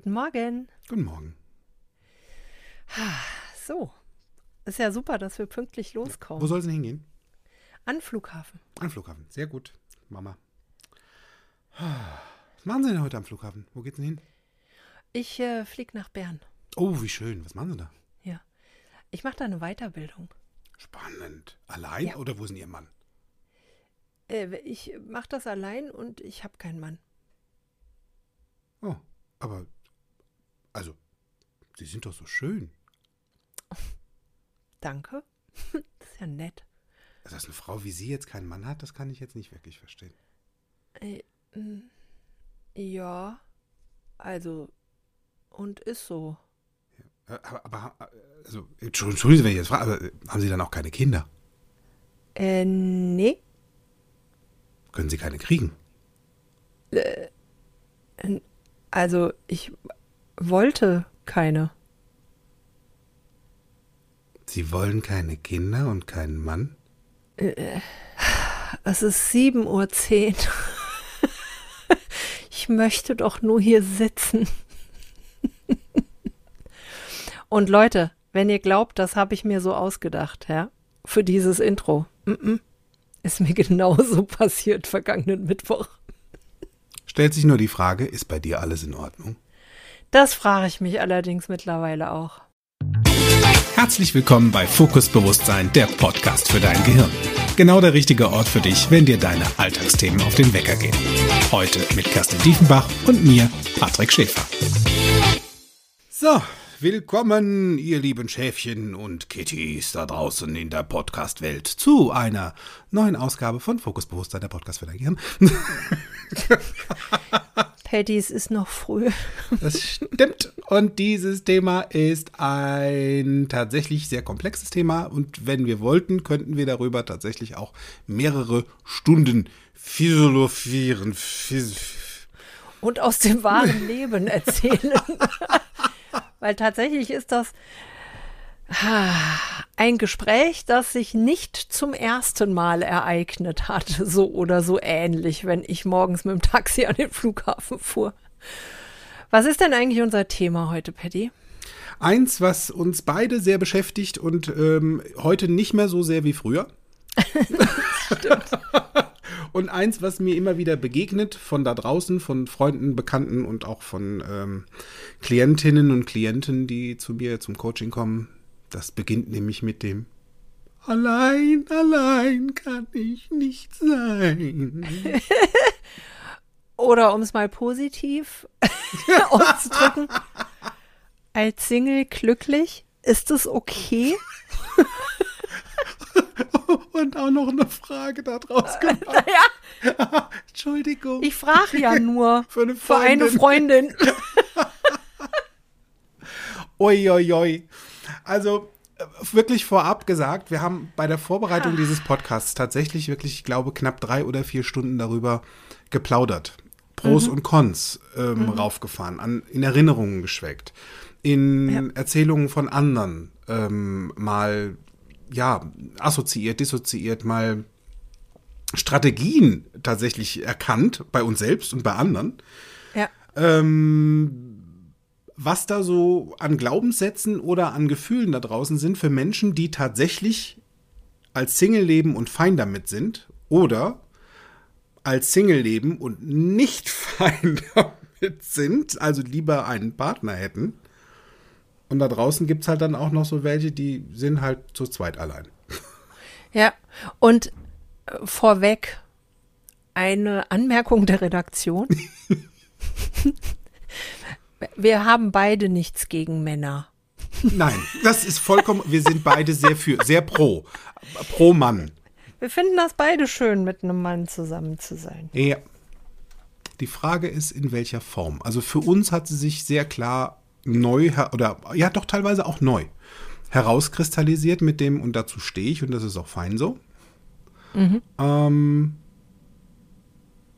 Guten Morgen. Guten Morgen. So, ist ja super, dass wir pünktlich loskommen. Wo soll es denn hingehen? An Flughafen. An Flughafen. Sehr gut, Mama. Was machen Sie denn heute am Flughafen? Wo geht's denn hin? Ich äh, fliege nach Bern. Oh, wie schön. Was machen Sie da? Ja. Ich mache da eine Weiterbildung. Spannend. Allein Ja. oder wo ist denn Ihr Mann? Äh, ich mache das allein und ich habe keinen Mann. Oh, aber, also, Sie sind doch so schön. Danke. das ist ja nett. Dass eine Frau wie Sie jetzt keinen Mann hat, das kann ich jetzt nicht wirklich verstehen. Äh, mm, ja, also, und ist so. Äh, Aber, aber also, Entschuldigen Sie, wenn ich jetzt frage, aber äh, haben Sie dann auch keine Kinder? Äh, nee. Können Sie keine kriegen? Also, ich wollte keine. Sie wollen keine Kinder und keinen Mann? Es ist 7.10 Uhr. Ich möchte doch nur hier sitzen. Und Leute, wenn ihr glaubt, das habe ich mir so ausgedacht, ja, für dieses Intro. Ist mir genauso passiert vergangenen Mittwoch. Stellt sich nur die Frage, ist bei dir alles in Ordnung? Das frage ich mich allerdings mittlerweile auch. Herzlich willkommen bei Fokus Bewusstsein, der Podcast für dein Gehirn. Genau der richtige Ort für dich, wenn dir deine Alltagsthemen auf den Wecker gehen. Heute mit Kerstin Diefenbach und mir, Patrick Schäfer. So, willkommen, ihr lieben Schäfchen und Kittys da draußen in der Podcast-Welt zu einer neuen Ausgabe von Fokus Bewusstsein, der Podcast für dein Gehirn. Patty, es ist noch früh. Das stimmt. Und dieses Thema ist ein tatsächlich sehr komplexes Thema. Und wenn wir wollten, könnten wir darüber tatsächlich auch mehrere Stunden philosophieren. Phys und aus dem wahren Leben erzählen. Weil tatsächlich ist das ah, ein Gespräch, das sich nicht zum ersten Mal ereignet hat, so oder so ähnlich, wenn ich morgens mit dem Taxi an den Flughafen fuhr. Was ist denn eigentlich unser Thema heute, Patty? Eins, was uns beide sehr beschäftigt und ähm, heute nicht mehr so sehr wie früher. und eins, was mir immer wieder begegnet von da draußen, von Freunden, Bekannten und auch von ähm, Klientinnen und Klienten, die zu mir zum Coaching kommen. Das beginnt nämlich mit dem Allein, allein kann ich nicht sein. Oder um es mal positiv auszudrücken, als Single glücklich, ist es okay? Und auch noch eine Frage da draus gemacht. Naja, Entschuldigung. ich frage ja nur Für eine für eine Freundin. Freundin. Oi, oi, oi. Also äh, wirklich vorab gesagt, wir haben bei der Ah. Vorbereitung dieses Podcasts tatsächlich wirklich, ich glaube, knapp drei oder vier Stunden darüber geplaudert. Pros Mhm. und Cons ähm, raufgefahren, an, in Erinnerungen geschweckt, in Erzählungen von anderen ähm, mal ja assoziiert, dissoziiert, mal Strategien tatsächlich erkannt bei uns selbst und bei anderen. Ja. Ähm, was da so an Glaubenssätzen oder an Gefühlen da draußen sind für Menschen, die tatsächlich als Single leben und fein damit sind oder als Single leben und nicht fein damit sind, also lieber einen Partner hätten. Und da draußen gibt es halt dann auch noch so welche, die sind halt zu zweit allein. Ja, und äh, vorweg eine Anmerkung der Redaktion. Wir haben beide nichts gegen Männer. Nein, das ist vollkommen, wir sind beide sehr für, sehr pro, pro Mann. Wir finden das beide schön, mit einem Mann zusammen zu sein. Ja. Die Frage ist, in welcher Form. Also für uns hat sie sich sehr klar neu, oder ja doch teilweise auch neu, herauskristallisiert mit dem, und dazu stehe ich, und das ist auch fein so. Ähm,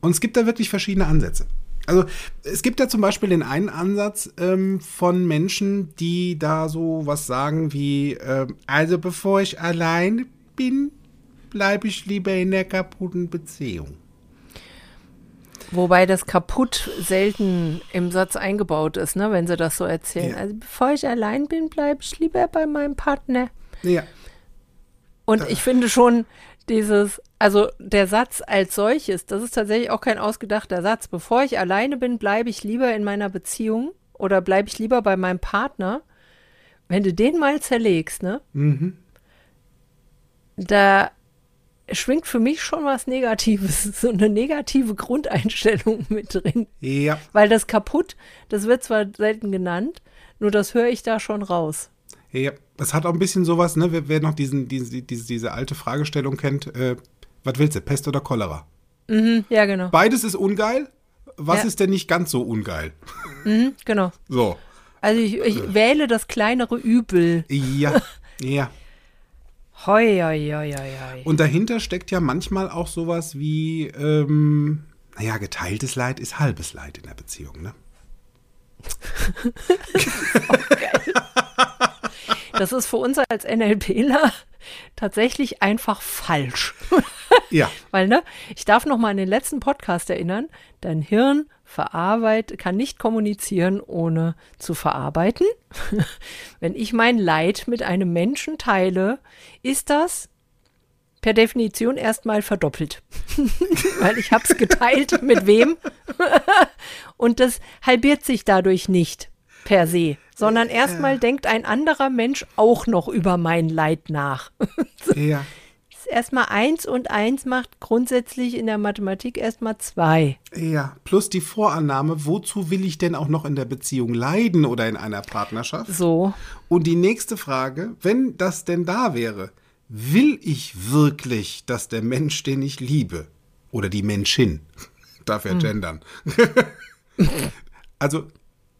und es gibt da wirklich verschiedene Ansätze. Also es gibt ja zum Beispiel den einen Ansatz ähm, von Menschen, die da so was sagen wie, ähm, also bevor ich allein bin, bleibe ich lieber in der kaputten Beziehung. Wobei das kaputt selten im Satz eingebaut ist, ne, wenn sie das so erzählen. Ja. Also bevor ich allein bin, bleibe ich lieber bei meinem Partner. Ja. Und ich finde schon dieses, also der Satz als solches, das ist tatsächlich auch kein ausgedachter Satz. Bevor ich alleine bin, bleibe ich lieber in meiner Beziehung oder bleibe ich lieber bei meinem Partner. Wenn du den mal zerlegst, ne? Da schwingt für mich schon was Negatives, so eine negative Grundeinstellung mit drin. Ja. Weil das kaputt, das wird zwar selten genannt, nur das höre ich da schon raus. Ja, es hat auch ein bisschen sowas, ne, wer, wer noch diesen, diese, diese, diese alte Fragestellung kennt, äh, was willst du, Pest oder Cholera? Mhm, ja, genau. Beides ist ungeil. Was Ja. ist denn nicht ganz so ungeil? Mhm, genau. So. Also ich, ich wähle das kleinere Übel. Ja, ja. Hoi, hoi, hoi, hoi. Und dahinter steckt ja manchmal auch sowas wie, ähm, naja, geteiltes Leid ist halbes Leid in der Beziehung, ne? Das ist für uns als NLPler tatsächlich einfach falsch. Ja. Weil, ne, ich darf noch mal an den letzten Podcast erinnern, dein Hirn verarbeitet, kann nicht kommunizieren, ohne zu verarbeiten. Wenn ich mein Leid mit einem Menschen teile, ist das per Definition erstmal verdoppelt. Weil ich habe es geteilt mit wem und das halbiert sich dadurch nicht per se, sondern erstmal denkt ein anderer Mensch auch noch über mein Leid nach. Ja. Erstmal eins und eins macht grundsätzlich in der Mathematik erstmal zwei. Ja, plus die Vorannahme, wozu will ich denn auch noch in der Beziehung leiden oder in einer Partnerschaft? So. Und die nächste Frage, wenn das denn da wäre, will ich wirklich, dass der Mensch, den ich liebe, oder die Menschin, darf ja gendern, also,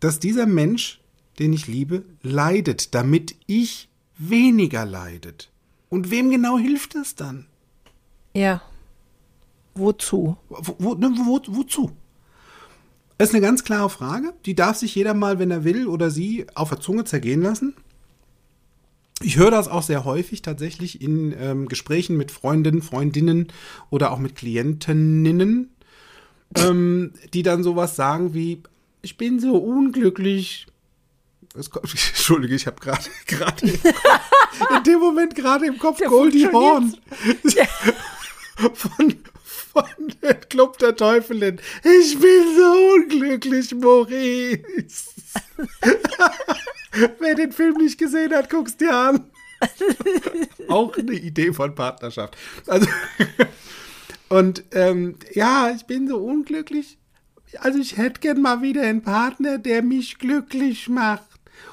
dass dieser Mensch, den ich liebe, leidet, damit ich weniger leidet. Und wem genau hilft das dann? Ja. Wozu? Wo, wo, ne, wo, wozu? Das ist eine ganz klare Frage. Die darf sich jeder mal, wenn er will oder sie, auf der Zunge zergehen lassen. Ich höre das auch sehr häufig tatsächlich in ähm, Gesprächen mit Freundinnen, Freundinnen oder auch mit Klientinnen, ähm, die dann sowas sagen wie, ich bin so unglücklich. Kommt, Entschuldige, ich habe gerade in dem Moment gerade im Kopf Der Goldie Horn funktioniert. von, von der Club der Teufelin. Ich bin so unglücklich, Maurice. Wer den Film nicht gesehen hat, guck's dir an. Auch eine Idee von Partnerschaft. Also, und ähm, ja, ich bin so unglücklich. Also ich hätte gern mal wieder einen Partner, der mich glücklich macht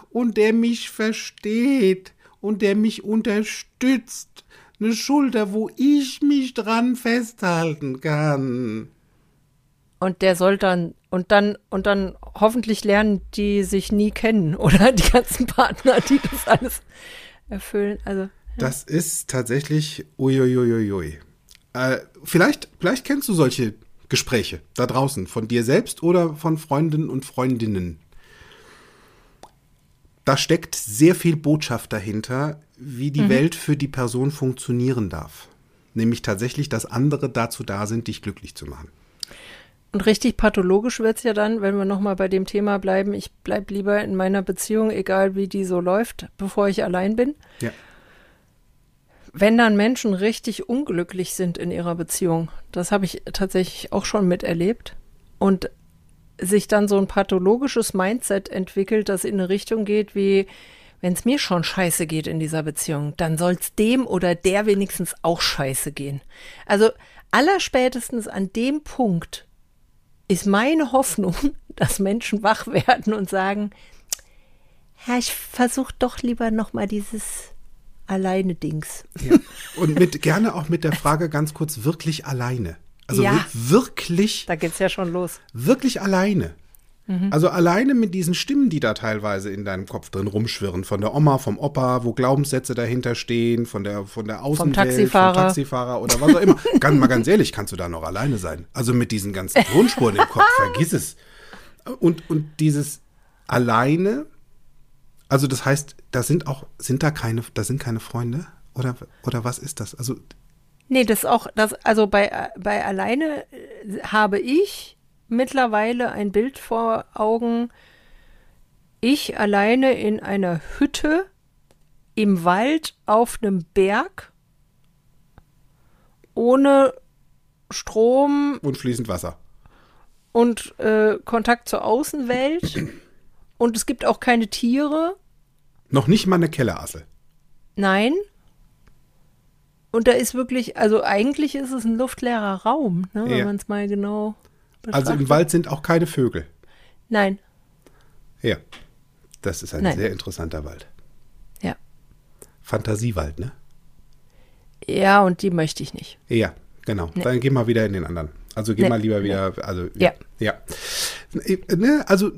und der mich versteht und der mich unterstützt. Eine Schulter, wo ich mich dran festhalten kann. Und der soll dann, und dann, und dann hoffentlich lernen die sich nie kennen oder die ganzen Partner, die das alles erfüllen. Also, Das ist tatsächlich uiuiuiui. Äh, vielleicht, vielleicht kennst du solche Gespräche da draußen von dir selbst oder von Freundinnen und Freundinnen. Da steckt sehr viel Botschaft dahinter, wie die Welt für die Person funktionieren darf. Nämlich tatsächlich, dass andere dazu da sind, dich glücklich zu machen. Und richtig pathologisch wird's ja dann, wenn wir nochmal bei dem Thema bleiben, ich bleib lieber in meiner Beziehung, egal wie die so läuft, bevor ich allein bin. Ja. Wenn dann Menschen richtig unglücklich sind in ihrer Beziehung, das habe ich tatsächlich auch schon miterlebt, und sich dann so ein pathologisches Mindset entwickelt, das in eine Richtung geht wie, wenn es mir schon scheiße geht in dieser Beziehung, dann soll es dem oder der wenigstens auch scheiße gehen. Also allerspätestens an dem Punkt ist meine Hoffnung, dass Menschen wach werden und sagen, ja, ich versuche doch lieber noch mal dieses alleine Dings. Ja. Und mit, gerne auch mit der Frage ganz kurz, wirklich alleine. Also Ja. wir- wirklich Da geht's ja schon los. wirklich alleine. Also alleine mit diesen Stimmen, die da teilweise in deinem Kopf drin rumschwirren, von der Oma, vom Opa, wo Glaubenssätze dahinter stehen, von der, von der Außenwelt, Taxifahrer. vom Taxifahrer oder was auch immer. ganz, mal ganz ehrlich, kannst du da noch alleine sein. Also mit diesen ganzen Tonspuren im Kopf, vergiss es. Und, und dieses alleine, also das heißt, da sind auch, sind da keine, da sind keine Freunde? Oder, oder was ist das? Also, Nee, das auch, das, also bei, bei alleine äh, habe ich mittlerweile ein Bild vor Augen. Ich alleine in einer Hütte im Wald auf einem Berg ohne Strom Und fließend Wasser. und äh, Kontakt zur Außenwelt. Und es gibt auch keine Tiere. Noch nicht mal eine Kellerassel. Nein. Und da ist wirklich, also eigentlich ist es ein luftleerer Raum, ne, wenn Ja. man es mal genau betrachtet. Also im Wald sind auch keine Vögel. Nein, Ja. Das ist ein Nein. sehr interessanter Wald. ja. Fantasiewald, ne? Ja, und die möchte ich nicht. Ja, genau. Dann geh mal wieder in den anderen. Also geh Nee. mal lieber wieder, also Ja. ja. Äh, Ne, also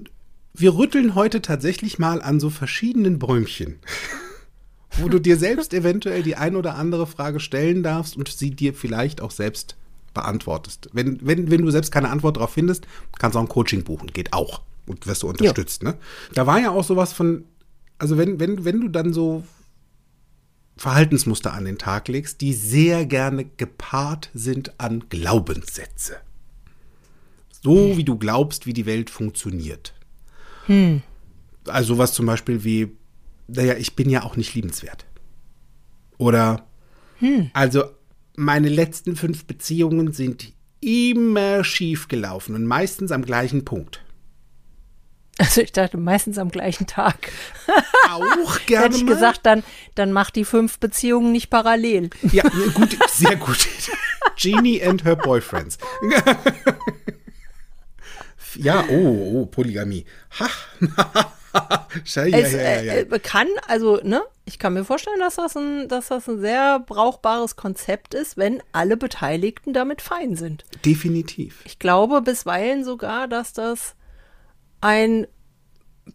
wir rütteln heute tatsächlich mal an so verschiedenen Bäumchen, wo du dir selbst eventuell die ein oder andere Frage stellen darfst und sie dir vielleicht auch selbst beantwortest. Wenn, wenn, wenn du selbst keine Antwort darauf findest, kannst du auch ein Coaching buchen. Geht auch. Und wirst du unterstützt. Ne? Da war ja auch sowas von, also wenn, wenn, wenn du dann so Verhaltensmuster an den Tag legst, die sehr gerne gepaart sind an Glaubenssätze. So wie du glaubst, wie die Welt funktioniert. Also was zum Beispiel wie, naja, ich bin ja auch nicht liebenswert. Oder, also meine letzten fünf Beziehungen sind immer schief gelaufen und meistens am gleichen Punkt. Also ich dachte meistens am gleichen Tag. Auch gerne Hätte ich mal. gesagt, dann, dann mach die fünf Beziehungen nicht parallel. Ja, gut, sehr gut. Genie and her boyfriends. ja, oh, oh, Polygamie. Ha. Schei, ja, es ja, ja, äh, ja. äh, kann, also, ne, ich kann mir vorstellen, dass das, ein, dass das ein sehr brauchbares Konzept ist, wenn alle Beteiligten damit fein sind. Definitiv. Ich glaube bisweilen sogar, dass das ein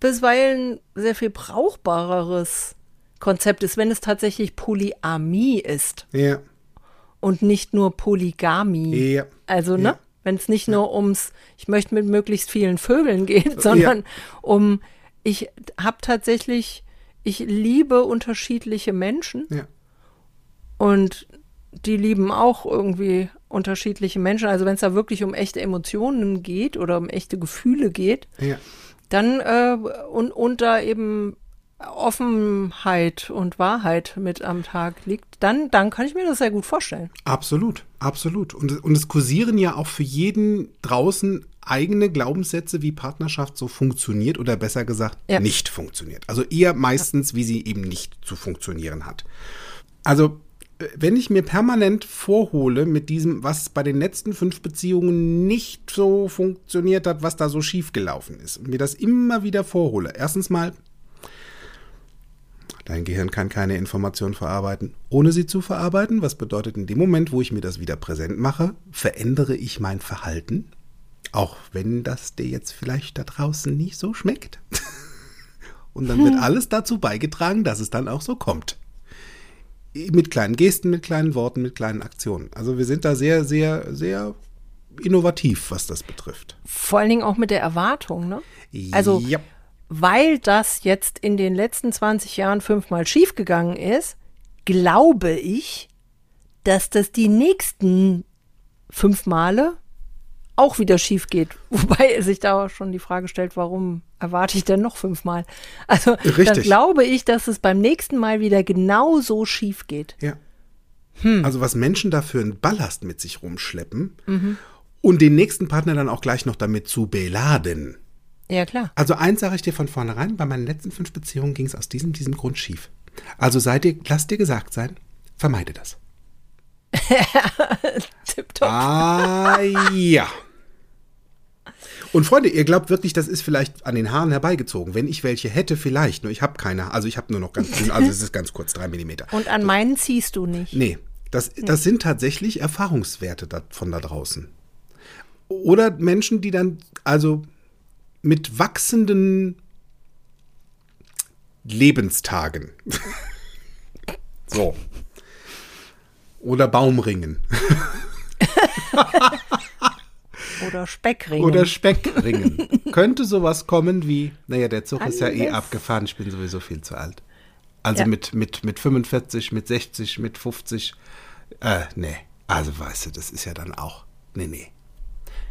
bisweilen sehr viel brauchbareres Konzept ist, wenn es tatsächlich Polyamie ist Ja, und nicht nur Polygamie. ja. Also, ne? Ja. Wenn es nicht nur ums, ich möchte mit möglichst vielen Vögeln geht, sondern um, ich habe tatsächlich, ich liebe unterschiedliche Menschen Ja. und die lieben auch irgendwie unterschiedliche Menschen. Also wenn es da wirklich um echte Emotionen geht oder um echte Gefühle geht, Ja. dann äh, und, und da eben Offenheit und Wahrheit mit am Tag liegt, dann, dann kann ich mir das sehr gut vorstellen. Absolut, absolut. Und, und es kursieren ja auch für jeden draußen eigene Glaubenssätze, wie Partnerschaft so funktioniert oder besser gesagt Ja. nicht funktioniert. Also eher meistens, wie sie eben nicht zu funktionieren hat. Also äh, wenn ich mir permanent vorhole mit diesem, was bei den letzten fünf Beziehungen nicht so funktioniert hat, was da so schief gelaufen ist, und mir das immer wieder vorhole. Erstens mal, Dein Gehirn kann keine Information verarbeiten, ohne sie zu verarbeiten. Was bedeutet, in dem Moment, wo ich mir das wieder präsent mache, verändere ich mein Verhalten. Auch wenn das dir jetzt vielleicht da draußen nicht so schmeckt. Und dann wird alles dazu beigetragen, dass es dann auch so kommt. Mit kleinen Gesten, mit kleinen Worten, mit kleinen Aktionen. Also wir sind da sehr, sehr, sehr innovativ, was das betrifft. Vor allen Dingen auch mit der Erwartung, ne? Also, ja, weil das jetzt in den letzten 20 Jahren fünfmal schiefgegangen ist, glaube ich, dass das die nächsten fünf Male auch wieder schief geht. Wobei sich da schon die Frage stellt, warum erwarte ich denn noch fünfmal? Also dann Richtig. glaube ich, dass es beim nächsten Mal wieder genauso schief geht. Ja. Also was Menschen da für einen Ballast mit sich rumschleppen und den nächsten Partner dann auch gleich noch damit zu beladen. Ja, klar. Also eins sage ich dir von vornherein, bei meinen letzten fünf Beziehungen ging es aus diesem, diesem Grund schief. Also sei dir, lass dir gesagt sein, vermeide das. Tipptopp. Ah, ja. Und Freunde, ihr glaubt wirklich, das ist vielleicht an den Haaren herbeigezogen. Wenn ich welche hätte, vielleicht. Nur ich habe keine. Also ich habe nur noch ganz, also es ist ganz kurz, drei Millimeter. Und an meinen ziehst du nicht. Nee, das, das sind tatsächlich Erfahrungswerte von da draußen. Oder Menschen, die dann also mit wachsenden Lebenstagen. so. Oder Baumringen. Oder Speckringen. Oder Speckringen. Könnte sowas kommen wie, naja, der Zug ist ja eh Alles. abgefahren, ich bin sowieso viel zu alt. Also Ja. mit, mit, mit 45, mit 60, mit 50. Äh, nee. Also weißt du, das ist ja dann auch. Nee, nee.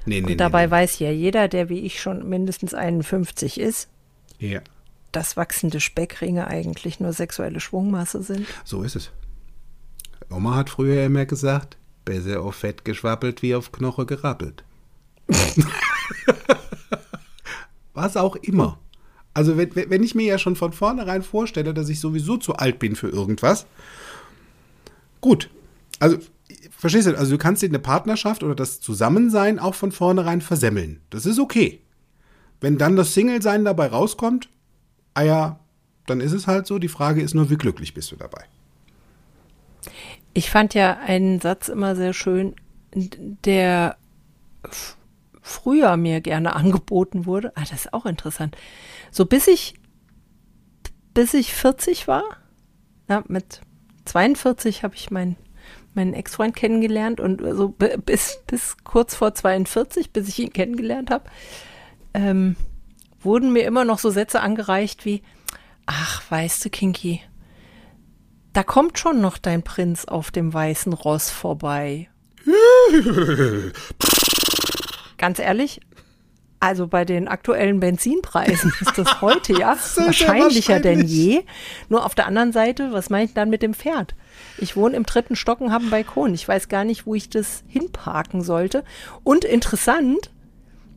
Nee, nee, Und dabei nee, weiß ja jeder, der wie ich schon mindestens 51 ist, nee. Ja, dass wachsende Speckringe eigentlich nur sexuelle Schwungmasse sind. so ist es. Oma hat früher immer gesagt, besser auf Fett geschwappelt wie auf Knoche gerappelt. Was auch immer. Also wenn, wenn ich mir ja schon von vornherein vorstelle, dass ich sowieso zu alt bin für irgendwas, gut. Also, verstehst du, also du kannst dir eine Partnerschaft oder das Zusammensein auch von vornherein versemmeln. Das ist okay. Wenn dann das Single-Sein dabei rauskommt, ah ja, dann ist es halt so. Die Frage ist nur, wie glücklich bist du dabei? Ich fand ja einen Satz immer sehr schön, der früher mir gerne angeboten wurde. Ah, das ist auch interessant. So bis ich, bis ich 40 war, ja, mit 42 habe ich meinen meinen Ex-Freund kennengelernt und so bi- bis, bis kurz vor 42, bis ich ihn kennengelernt habe, ähm, wurden mir immer noch so Sätze angereicht wie, ach, weißt du, Kinky, da kommt schon noch dein Prinz auf dem weißen Ross vorbei. Ganz ehrlich, also bei den aktuellen Benzinpreisen ist das heute ja wahrscheinlicher denn je. Nur auf der anderen Seite, was meine ich dann mit dem Pferd? Ich wohne im dritten Stock und habe einen Balkon. Ich weiß gar nicht, wo ich das hinparken sollte. Und interessant,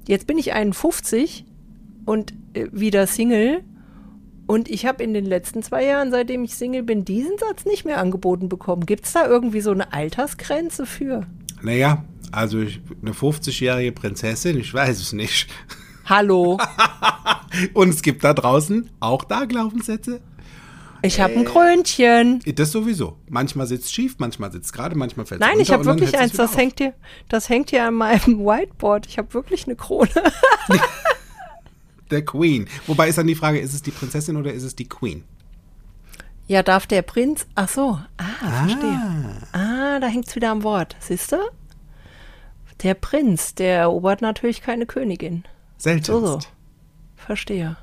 jetzt bin ich 51 und äh, wieder Single. Und ich habe in den letzten zwei Jahren, seitdem ich Single bin, diesen Satz nicht mehr angeboten bekommen. Gibt es da irgendwie so eine Altersgrenze für? Naja, also ich, eine 50-jährige Prinzessin, ich weiß es nicht. Hallo, Und es gibt da draußen auch da Glaubenssätze. ich habe ein Krönchen. Das sowieso. Manchmal sitzt schief, manchmal sitzt gerade, manchmal fällt Nein, ich habe wirklich eins, das hängt hier, das hängt hier an meinem Whiteboard. Ich habe wirklich eine Krone. Der Queen. Wobei ist dann die Frage, ist es die Prinzessin oder ist es die Queen? Ja, darf der Prinz? Ach so, ah, verstehe. Ah, da hängt's wieder am Wort. Siehst du? Der Prinz, der erobert natürlich keine Königin. Seltenst. So, so. Verstehe.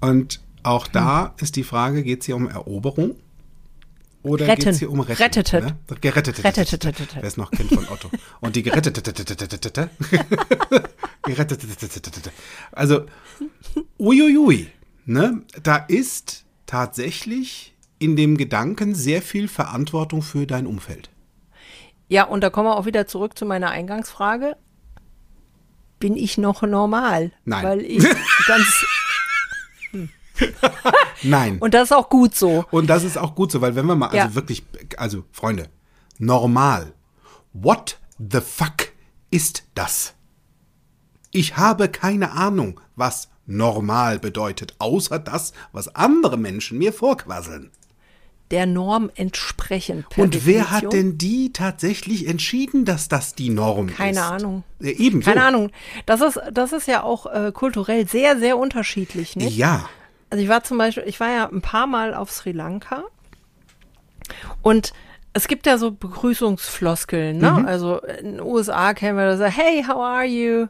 Und auch da ist die Frage, geht es hier um Eroberung? Oder geht es hier um Retten? Rettetet. Ne? Gerettet. Rettetet. Wer es noch kennt von Otto. Und die gerettet. Also, uiuiui. Ne? Da ist tatsächlich in dem Gedanken sehr viel Verantwortung für dein Umfeld. Ja, und da kommen wir auch wieder zurück zu meiner Eingangsfrage. Bin ich noch normal? Nein. Weil ich ganz. Nein. Und das ist auch gut so. Und das ist auch gut so, weil wenn wir mal, also Ja. wirklich, also Freunde, normal. What the fuck ist das? Ich habe keine Ahnung, was normal bedeutet, außer das, was andere Menschen mir vorquasseln. Der Norm entsprechend. Und wer hat denn die tatsächlich entschieden, dass das die Norm ist? Keine Ahnung. Ja, eben Keine. Ahnung. Das ist, das ist ja auch äh, kulturell sehr, sehr unterschiedlich, nicht? Ja. Also ich war zum Beispiel, ich war ja ein paar Mal auf Sri Lanka und es gibt ja so Begrüßungsfloskeln, ne? Mhm. Also in den USA kennen wir das, hey, how are you?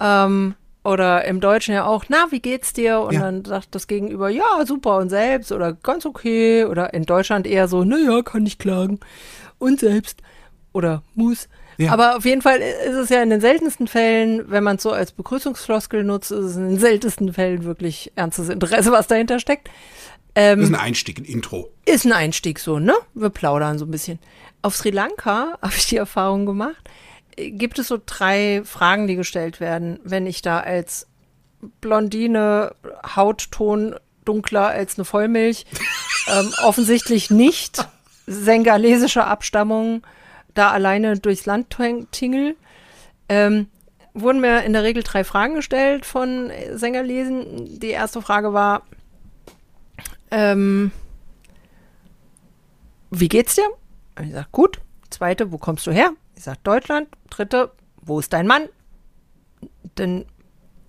Ähm, oder im Deutschen ja auch, na, wie geht's dir? Und Ja. dann sagt das Gegenüber, ja, super und selbst oder ganz okay. Oder in Deutschland eher so, naja, kann ich klagen. Und selbst. Oder muss. Ja. Aber auf jeden Fall ist es ja in den seltensten Fällen, wenn man es so als Begrüßungsfloskel nutzt, ist es in den seltensten Fällen wirklich ernstes Interesse, was dahinter steckt. Ähm, Das ist ein Einstieg, ein Intro. ist ein Einstieg so, ne? Wir plaudern so ein bisschen. Auf Sri Lanka habe ich die Erfahrung gemacht, gibt es so drei Fragen, die gestellt werden, wenn ich da als Blondine, Hautton dunkler als eine Vollmilch, ähm, offensichtlich nicht sengalesischer Abstammung, da alleine durchs Land tingel. Ähm, wurden mir in der Regel drei Fragen gestellt von Sengalesen. Die erste Frage war, ähm, wie geht's dir? Und ich sag, gut. Zweite, wo kommst du her? Ich sag, Deutschland. Dritte, wo ist dein Mann? Dann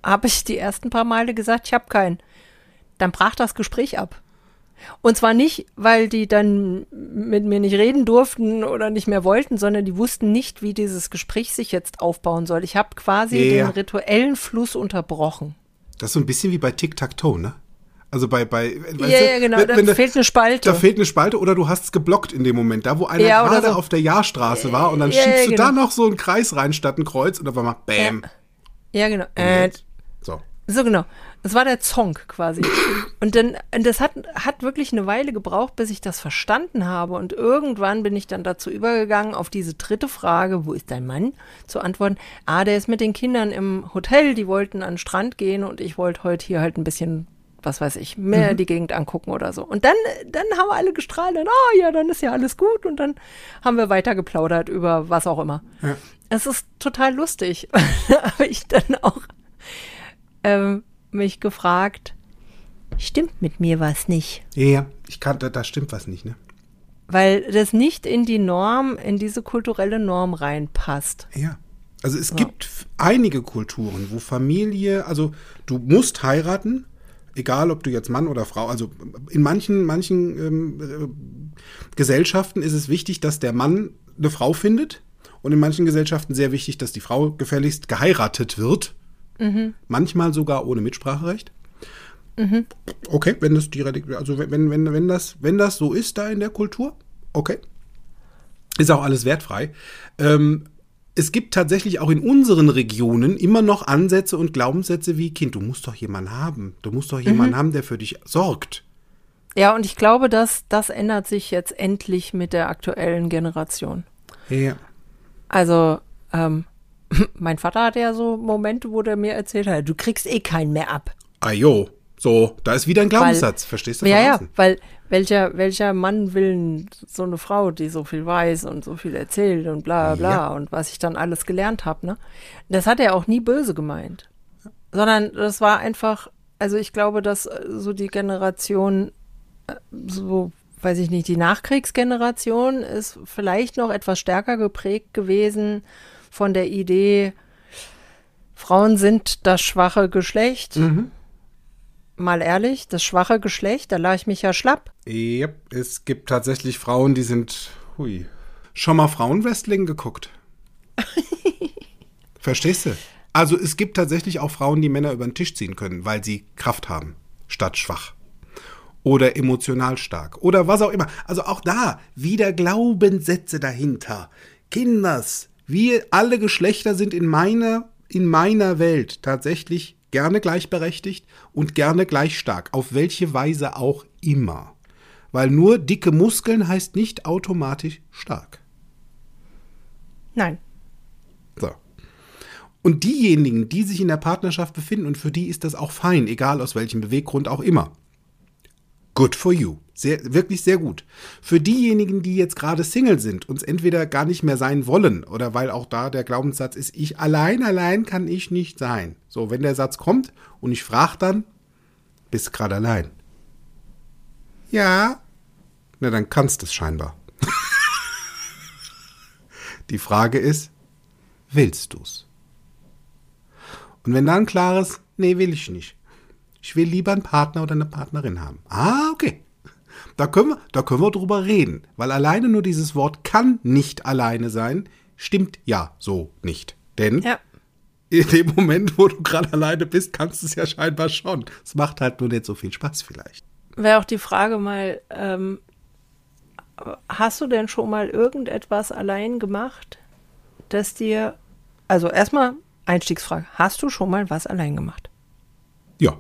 habe ich die ersten paar Male gesagt, ich habe keinen. Dann brach das Gespräch ab. Und zwar nicht, weil die dann mit mir nicht reden durften oder nicht mehr wollten, sondern die wussten nicht, wie dieses Gespräch sich jetzt aufbauen soll. Ich habe quasi Ja. den rituellen Fluss unterbrochen. Das ist so ein bisschen wie bei Tic-Tac-Toe, ne? Also bei, bei ja, ja, genau, wenn, wenn da fehlt eine Spalte. Da fehlt eine Spalte oder du hast es geblockt in dem Moment, da wo einer Ja, gerade so. auf der Ja-Straße war und dann Ja, schiebst du da genau. noch so einen Kreis rein statt ein Kreuz und auf einmal Bäm. ja, genau. Äh? So. So genau. Das war der Zonk quasi. Und dann, und das hat, hat wirklich eine Weile gebraucht, bis ich das verstanden habe. Und irgendwann bin ich dann dazu übergegangen, auf diese dritte Frage, wo ist dein Mann, zu antworten. Ah, der ist mit den Kindern im Hotel, die wollten an den Strand gehen und ich wollte heute hier halt ein bisschen, was weiß ich, mehr die Gegend angucken oder so. Und dann, dann haben wir alle gestrahlt und, ah ja, dann ist ja alles gut. Und dann haben wir weiter geplaudert über was auch immer. Ja. Es ist total lustig. habe ich dann auch ähm, mich gefragt, stimmt mit mir was nicht? Ja, ja, ich kann, da, da stimmt was nicht, ne? Weil das nicht in die Norm, in diese kulturelle Norm reinpasst. Ja. Also es gibt f- einige Kulturen, wo Familie, also du musst heiraten, egal ob du jetzt Mann oder Frau, also in manchen, manchen ähm, äh, Gesellschaften ist es wichtig, dass der Mann eine Frau findet und in manchen Gesellschaften sehr wichtig, dass die Frau gefälligst geheiratet wird. Manchmal sogar ohne Mitspracherecht. Okay, wenn das die also wenn, wenn, wenn, das, wenn das so ist da in der Kultur, okay. Ist auch alles wertfrei. Ähm, es gibt tatsächlich auch in unseren Regionen immer noch Ansätze und Glaubenssätze wie, Kind, du musst doch jemanden haben. Du musst doch jemanden haben, der für dich sorgt. Ja, und ich glaube, dass das ändert sich jetzt endlich mit der aktuellen Generation. Ja. Also, ähm, mein Vater hatte ja so Momente, wo der mir erzählt hat, du kriegst eh keinen mehr ab. Ah jo, so, da ist wieder ein Glaubenssatz, verstehst du? Ja, ja, weil welcher, welcher Mann will so eine Frau, die so viel weiß und so viel erzählt und bla bla Ja. und was ich dann alles gelernt habe, ne? Das hat er auch nie böse gemeint. Sondern das war einfach, also ich glaube, dass äh, so die Generation, äh, so, weiß ich nicht, die Nachkriegsgeneration ist vielleicht noch etwas stärker geprägt gewesen von der Idee, Frauen sind das schwache Geschlecht. Mal ehrlich, das schwache Geschlecht, da lag ich mich ja schlapp. Yep, es gibt tatsächlich Frauen, die sind, hui. Schon mal Frauenwrestling geguckt? Verstehst du? Also es gibt tatsächlich auch Frauen, die Männer über den Tisch ziehen können, weil sie Kraft haben, statt schwach. Oder emotional stark. Oder was auch immer. Also auch da wieder Glaubenssätze dahinter. Kinders, wir alle Geschlechter sind in meiner, in meiner Welt tatsächlich gerne gleichberechtigt und gerne gleich stark. Auf welche Weise auch immer. Weil nur dicke Muskeln heißt nicht automatisch stark. Nein. So. Und diejenigen, die sich in der Partnerschaft befinden, und für die ist das auch fein, egal aus welchem Beweggrund auch immer. Good for you. Sehr, wirklich sehr gut. Für diejenigen, die jetzt gerade Single sind, uns entweder gar nicht mehr sein wollen, oder weil auch da der Glaubenssatz ist, ich allein, allein kann ich nicht sein. So, wenn der Satz kommt und ich frage dann, bist du gerade allein? Ja. Na, dann kannst du es scheinbar. die Frage ist, willst du's? Und wenn da ein klares, nee, will ich nicht. Ich will lieber einen Partner oder eine Partnerin haben. Ah, okay. Da können wir, da können wir drüber reden. Weil alleine nur dieses Wort kann nicht alleine sein, stimmt ja so nicht. Denn Ja. in dem Moment, wo du gerade alleine bist, kannst du es ja scheinbar schon. Es macht halt nur nicht so viel Spaß vielleicht. Wäre auch die Frage mal, ähm, hast du denn schon mal irgendetwas allein gemacht, das dir, also erstmal Einstiegsfrage, hast du schon mal was allein gemacht? Ja.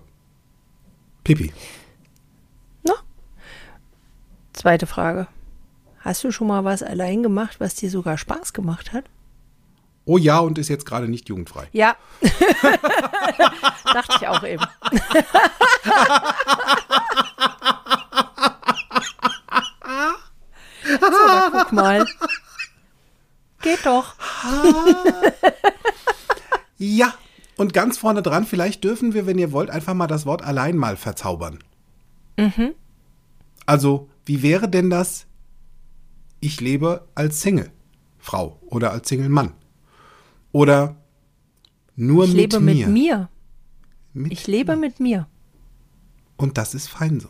Pipi. Na? Zweite Frage. Hast du schon mal was allein gemacht, was dir sogar Spaß gemacht hat? Oh ja, und ist jetzt gerade nicht jugendfrei. Ja. Dachte ich auch eben. so, da guck mal. Geht doch. Ja. Und ganz vorne dran, vielleicht dürfen wir, wenn ihr wollt, einfach mal das Wort allein mal verzaubern. Also, wie wäre denn das, ich lebe als Single-Frau oder als Single-Mann? Oder nur Ich mit lebe mir? mit mir. Mit Ich lebe mit mir. Und das ist fein so.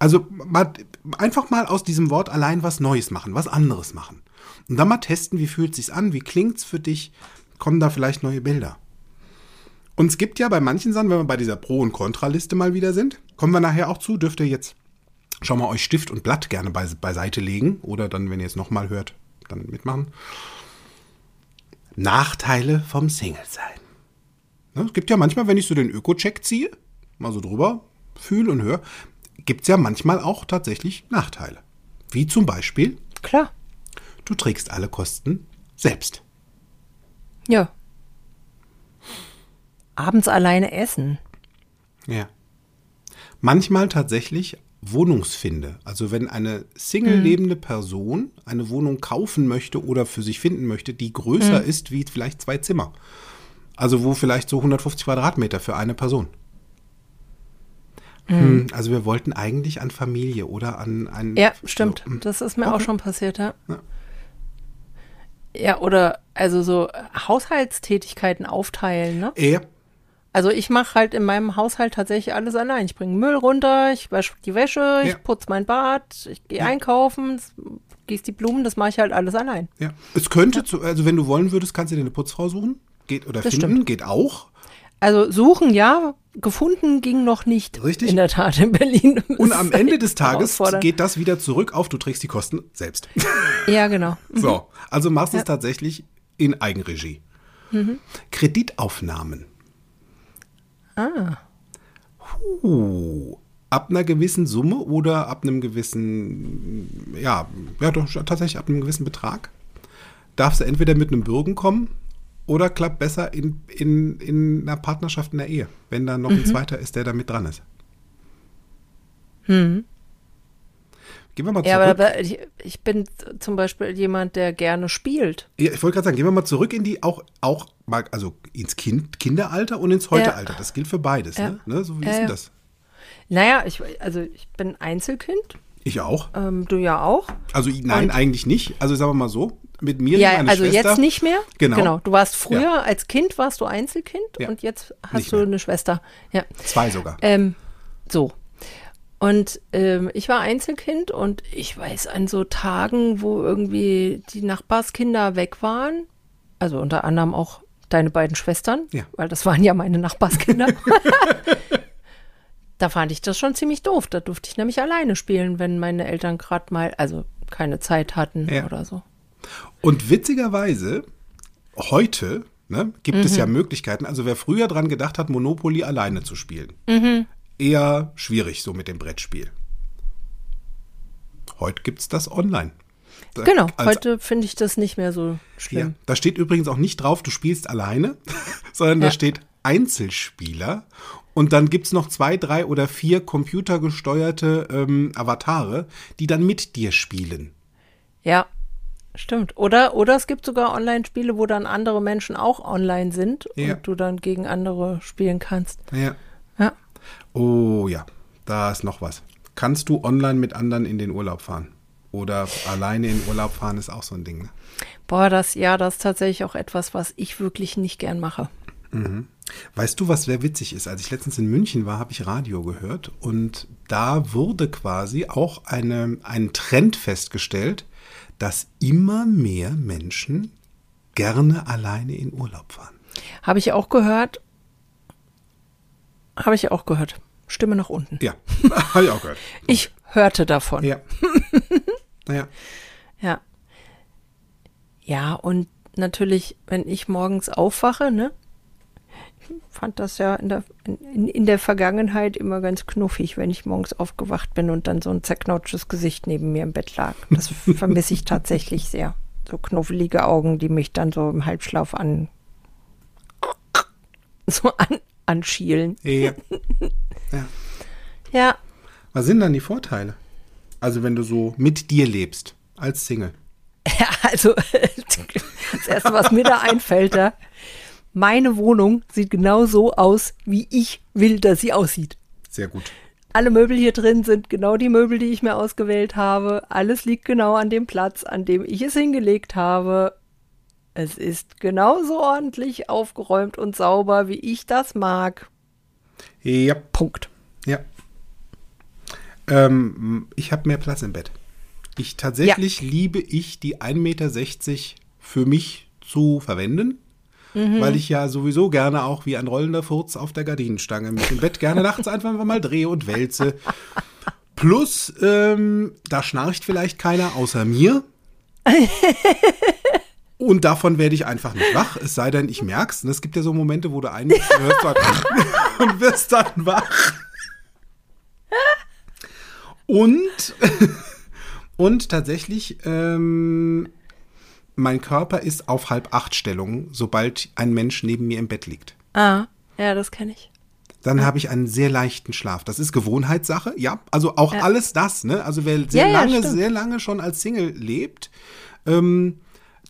Also mal, einfach mal aus diesem Wort allein was Neues machen, was anderes machen. Und dann mal testen, wie fühlt sich's an, wie klingt's für dich, kommen da vielleicht neue Bilder. Und es gibt ja bei manchen Sachen, wenn wir bei dieser Pro- und Kontraliste mal wieder sind, kommen wir nachher auch zu, dürft ihr jetzt schon mal euch Stift und Blatt gerne bei, beiseite legen oder dann, wenn ihr es nochmal hört, dann mitmachen. Nachteile vom Single-Sein. Ne, es gibt ja manchmal, wenn ich so den Öko-Check ziehe, mal so drüber fühle und höre, gibt es ja manchmal auch tatsächlich Nachteile. Wie zum Beispiel, Klar. du trägst alle Kosten selbst. Ja. Abends alleine essen. Ja. Manchmal tatsächlich Wohnungsfinde. Also wenn eine Single lebende Person eine Wohnung kaufen möchte oder für sich finden möchte, die größer ist wie vielleicht zwei Zimmer. Also wo vielleicht so 150 Quadratmeter für eine Person. Hm, also wir wollten eigentlich an Familie oder an ein. Ja, stimmt. So, Das ist mir auch Okay. schon passiert, ja. Ja. Ja, oder also so Haushaltstätigkeiten aufteilen, ne? Ja, Also ich mache halt in meinem Haushalt tatsächlich alles allein. Ich bringe Müll runter, ich wasche die Wäsche, Ja. ich putze mein Bad, ich gehe einkaufen, gieße die Blumen, das mache ich halt alles allein. ja. Es könnte, zu, also wenn du wollen würdest, kannst du dir eine Putzfrau suchen. Geht oder Das finden, stimmt. geht auch. Also suchen, ja, gefunden ging noch nicht. Richtig. In der Tat in Berlin. Und am Ende des Tages geht das wieder zurück auf, du trägst die Kosten selbst. Ja, genau. So, also machst du es Ja. Mhm. tatsächlich in Eigenregie. Kreditaufnahmen. Ah. Uh, ab einer gewissen Summe oder ab einem gewissen, ja, ja doch tatsächlich ab einem gewissen Betrag darfst du entweder mit einem Bürgen kommen oder klappt besser in, in, in einer Partnerschaft in der Ehe, wenn da noch Mhm. ein zweiter ist, der da mit dran ist. Gehen wir mal zurück. Ja, aber, ich, bin zum Beispiel jemand, der gerne spielt. Ja, ich wollte gerade sagen, gehen wir mal zurück in die auch, auch mal, also ins kind, Kinderalter und ins Heute-Alter. Das gilt für beides, Ja. ne? ne? So wie Ja, ist denn ja. das? Naja, ich, also ich bin Einzelkind, Ich auch. ähm, du ja auch. Also nein, Und- eigentlich nicht. Also sagen wir mal so, mit mir Ja, meine also Schwester. jetzt nicht mehr. Genau. Du warst früher Ja. als Kind warst du Einzelkind Ja. und jetzt hast Nicht du mehr. eine Schwester. Ja. Zwei sogar. Ähm, so. Und ähm, ich war Einzelkind und ich weiß an so Tagen, wo irgendwie die Nachbarskinder weg waren, also unter anderem auch deine beiden Schwestern, Ja. weil das waren ja meine Nachbarskinder. da fand ich das schon ziemlich doof. Da durfte ich nämlich alleine spielen, wenn meine Eltern gerade mal, also keine Zeit hatten Ja. oder so. Und witzigerweise, heute ne, gibt es Mhm. ja Möglichkeiten. Also wer früher dran gedacht hat, Monopoly alleine zu spielen, Mhm. Eher schwierig so mit dem Brettspiel. Heute gibt es das online. Da- Genau, als- heute finde ich das nicht mehr so Ja, schlimm. da steht übrigens auch nicht drauf, du spielst alleine, sondern da Ja. steht Einzelspieler. Und dann gibt es noch zwei, drei oder vier computergesteuerte ähm, Avatare, die dann mit dir spielen. Ja, stimmt. Oder, oder es gibt sogar Online-Spiele, wo dann andere Menschen auch online sind Ja. und du dann gegen andere spielen kannst. Ja. Oh ja, da ist noch was. Kannst du online mit anderen in den Urlaub fahren? Oder alleine in Urlaub fahren ist auch so ein Ding. Ne? Boah, das, ja, das ist tatsächlich auch etwas, was ich wirklich nicht gern mache. Weißt du, was sehr witzig ist? Als ich letztens in München war, habe ich Radio gehört und da wurde quasi auch eine, ein Trend festgestellt, dass immer mehr Menschen gerne alleine in Urlaub fahren. Habe ich auch gehört. Habe ich auch gehört. Stimme nach unten. Ja, habe ich auch gehört. Ich hörte davon. Ja. naja, Ja. Ja, und natürlich, wenn ich morgens aufwache, ne? Ich fand das ja in der, in, in der Vergangenheit immer ganz knuffig, wenn ich morgens aufgewacht bin und dann so ein zerknautschtes Gesicht neben mir im Bett lag. Das vermisse ich tatsächlich sehr. So knuffelige Augen, die mich dann so im Halbschlaf an so an, anschielen. ja. ja. Ja, Was sind dann die Vorteile? Also wenn du so mit dir lebst, als Single. Ja, also das Erste, was mir da einfällt, da, meine Wohnung sieht genau so aus, wie ich will, dass sie aussieht. Sehr gut. Alle Möbel hier drin sind genau die Möbel, die ich mir ausgewählt habe. Alles liegt genau an dem Platz, an dem ich es hingelegt habe. Es ist genauso ordentlich aufgeräumt und sauber, wie ich das mag. Ja, Punkt. ja. Ähm, ich habe mehr Platz im Bett. Ich tatsächlich liebe ich die 1,60 Meter für mich zu verwenden. weil ich ja sowieso gerne auch wie ein rollender Furz auf der Gardinenstange mich im Bett gerne nachts einfach mal drehe und wälze. Plus, ähm, da schnarcht vielleicht keiner außer mir. Und davon werde ich einfach nicht wach, es sei denn, ich merk's. Und es gibt ja so Momente, wo du einen hörst und wirst dann wach. Und, und tatsächlich, ähm, mein Körper ist auf halb acht Stellung, sobald ein Mensch neben mir im Bett liegt. Ah, ja, das kenne ich. Dann habe ich einen sehr leichten Schlaf. Das ist Gewohnheitssache, ja. Also auch Ja. alles das, ne? Also wer sehr Ja, ja, lange, sehr lange schon als Single lebt, ähm,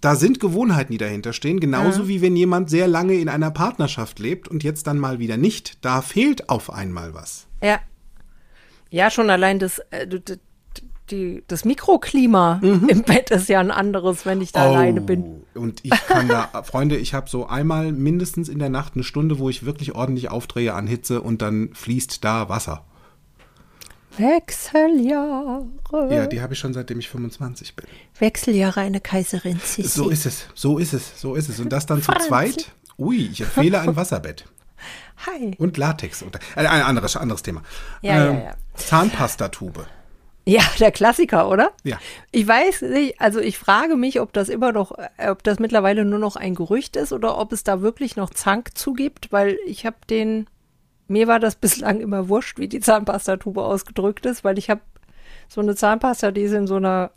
da sind Gewohnheiten, die dahinter stehen. Genauso wie wenn jemand sehr lange in einer Partnerschaft lebt und jetzt dann mal wieder nicht. Da fehlt auf einmal was. Ja. Ja, schon allein das, äh, die, das Mikroklima im Bett ist ja ein anderes, wenn ich da alleine bin. Oh, Und ich kann da, Freunde, ich habe so einmal mindestens in der Nacht eine Stunde, wo ich wirklich ordentlich aufdrehe an Hitze und dann fließt da Wasser. Wechseljahre. Ja, die habe ich schon seitdem ich 25 bin. Wechseljahre eine Kaiserin Sissi. So ist es, so ist es, so ist es. Und das dann zu zweit? Ui, ich empfehle ein Wasserbett. Hi. Und Latex. Und, äh, ein anderes, anderes Thema. Ähm, Ja, ja, ja. Zahnpastatube. Ja, der Klassiker, oder? Ja. Ich weiß nicht, also ich frage mich, ob das immer noch, äh, ob das mittlerweile nur noch ein Gerücht ist oder ob es da wirklich noch Zank zugibt, weil ich habe den, mir war das bislang immer wurscht, wie die Zahnpastatube ausgedrückt ist, weil ich habe so eine Zahnpasta, die ist in so einer,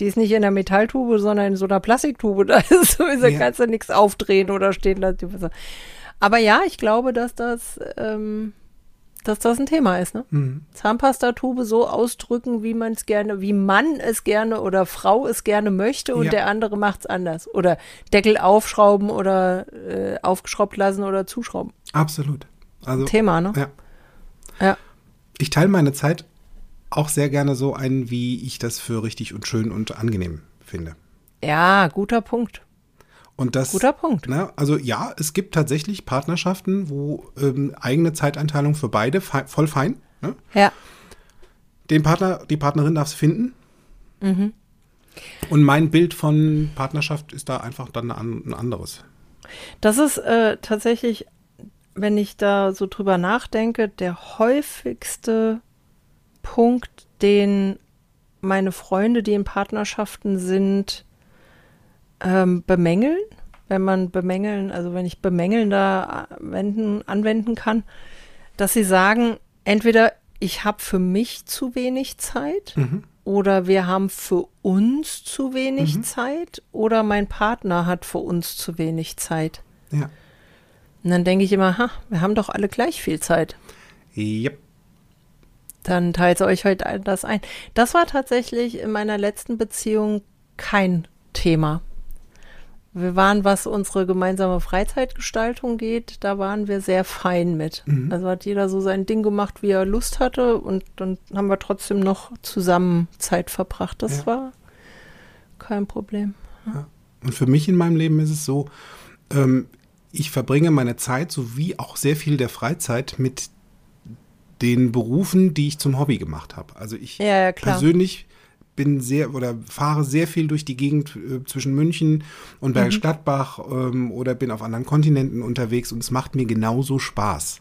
die ist nicht in einer Metalltube, sondern in so einer Plastiktube. Da ist sowieso, Ja. kannst du nichts aufdrehen oder stehen lassen. Aber ja, ich glaube, dass das, ähm, dass das ein Thema ist, ne? Zahnpastatube so ausdrücken, wie man es gerne, wie Mann es gerne oder Frau es gerne möchte und Ja. der andere macht es anders. Oder Deckel aufschrauben oder äh, aufgeschraubt lassen oder zuschrauben. Absolut. Also, Thema, ne? Ja. Ja. Ich teile meine Zeit auch sehr gerne so ein, wie ich das für richtig und schön und angenehm finde. Ja, guter Punkt. Und das, Guter Punkt. Ne, also ja, es gibt tatsächlich Partnerschaften, wo ähm, eigene Zeiteinteilung für beide fe voll fein. Ne? Ja. Den Partner, die Partnerin darf es finden. Mhm. Und mein Bild von Partnerschaft ist da einfach dann ein, ein anderes. Das ist äh, tatsächlich, wenn ich da so drüber nachdenke, der häufigste Punkt, den meine Freunde, die in Partnerschaften sind, ähm, bemängeln. Wenn man bemängeln, also wenn ich bemängeln da wenden, anwenden kann, dass sie sagen, entweder ich habe für mich zu wenig Zeit oder wir haben für uns zu wenig Zeit oder mein Partner hat für uns zu wenig Zeit. Ja. Und dann denke ich immer, ha, wir haben doch alle gleich viel Zeit. Yep. Dann teilt euch heute das ein. Das war tatsächlich in meiner letzten Beziehung kein Thema. Wir waren, was unsere gemeinsame Freizeitgestaltung geht, da waren wir sehr fein mit. Also hat jeder so sein Ding gemacht, wie er Lust hatte und dann haben wir trotzdem noch zusammen Zeit verbracht. Das Ja. war kein Problem. Und für mich in meinem Leben ist es so, ähm, ich verbringe meine Zeit sowie auch sehr viel der Freizeit mit den Berufen, die ich zum Hobby gemacht habe. Also ich Ja, ja, persönlich bin sehr oder fahre sehr viel durch die Gegend äh, zwischen München und Bergisch Gladbach ähm, oder bin auf anderen Kontinenten unterwegs und es macht mir genauso Spaß.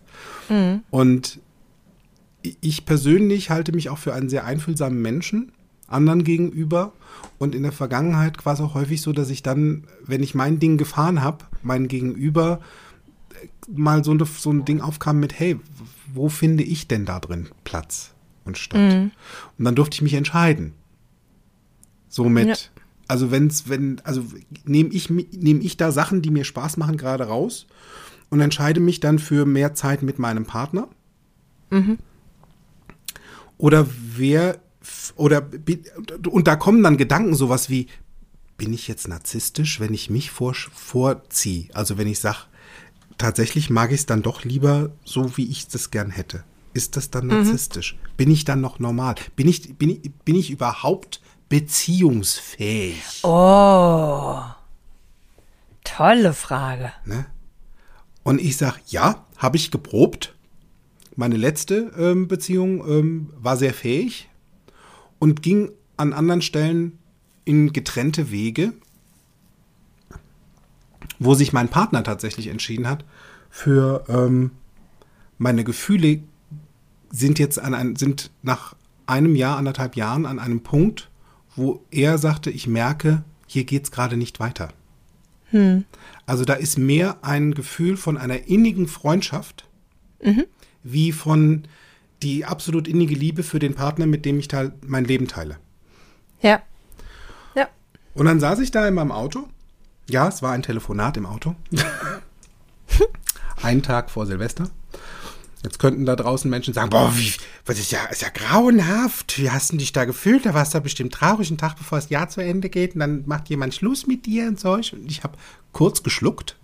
Und ich persönlich halte mich auch für einen sehr einfühlsamen Menschen anderen gegenüber und in der Vergangenheit war es auch häufig so, dass ich dann, wenn ich mein Ding gefahren habe, mein Gegenüber äh, mal so, eine, so ein Ding aufkam mit, hey, wo finde ich denn da drin Platz und Statt? Und dann durfte ich mich entscheiden. Somit, Ja. also wenn's, wenn, also nehme ich, nehm ich da Sachen, die mir Spaß machen, gerade raus und entscheide mich dann für mehr Zeit mit meinem Partner. Oder wer, oder, und da kommen dann Gedanken sowas wie, bin ich jetzt narzisstisch, wenn ich mich vor, vorziehe? Also wenn ich sage, tatsächlich mag ich es dann doch lieber so, wie ich das gern hätte. Ist das dann narzisstisch? Bin ich dann noch normal? Bin ich, bin ich, bin ich überhaupt beziehungsfähig? Oh. Tolle Frage. Ne? Und ich sage, ja, habe ich geprobt. Meine letzte ähm, Beziehung ähm, war sehr fähig und ging an anderen Stellen in getrennte Wege, wo sich mein Partner tatsächlich entschieden hat, für ähm, meine Gefühle sind jetzt an ein, sind nach einem Jahr, anderthalb Jahren an einem Punkt, wo er sagte, ich merke, hier geht es gerade nicht weiter. Hm. Also da ist mehr ein Gefühl von einer innigen Freundschaft, mhm. wie von die absolut innige Liebe für den Partner, mit dem ich mein Leben teile. Ja. Ja. Und dann saß ich da in meinem Auto. Ja, es war ein Telefonat im Auto. Einen Tag vor Silvester. Jetzt könnten da draußen Menschen sagen, boah, wie, was ist ja, ist ja grauenhaft. Wie hast du dich da gefühlt? Da warst du bestimmt traurig, einen Tag bevor das Jahr zu Ende geht und dann macht jemand Schluss mit dir und so. Und ich habe kurz geschluckt.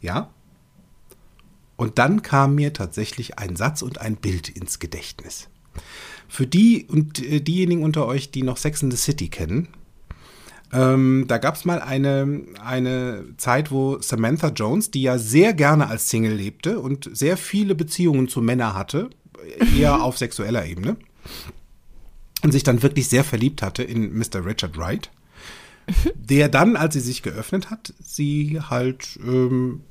Ja. Und dann kam mir tatsächlich ein Satz und ein Bild ins Gedächtnis. Für die und äh, diejenigen unter euch, die noch Sex in the City kennen, ähm, da gab es mal eine, eine Zeit, wo Samantha Jones, die ja sehr gerne als Single lebte und sehr viele Beziehungen zu Männern hatte, eher auf sexueller Ebene, und sich dann wirklich sehr verliebt hatte in Mr. Richard Wright, der dann, als sie sich geöffnet hat, sie halt ähm,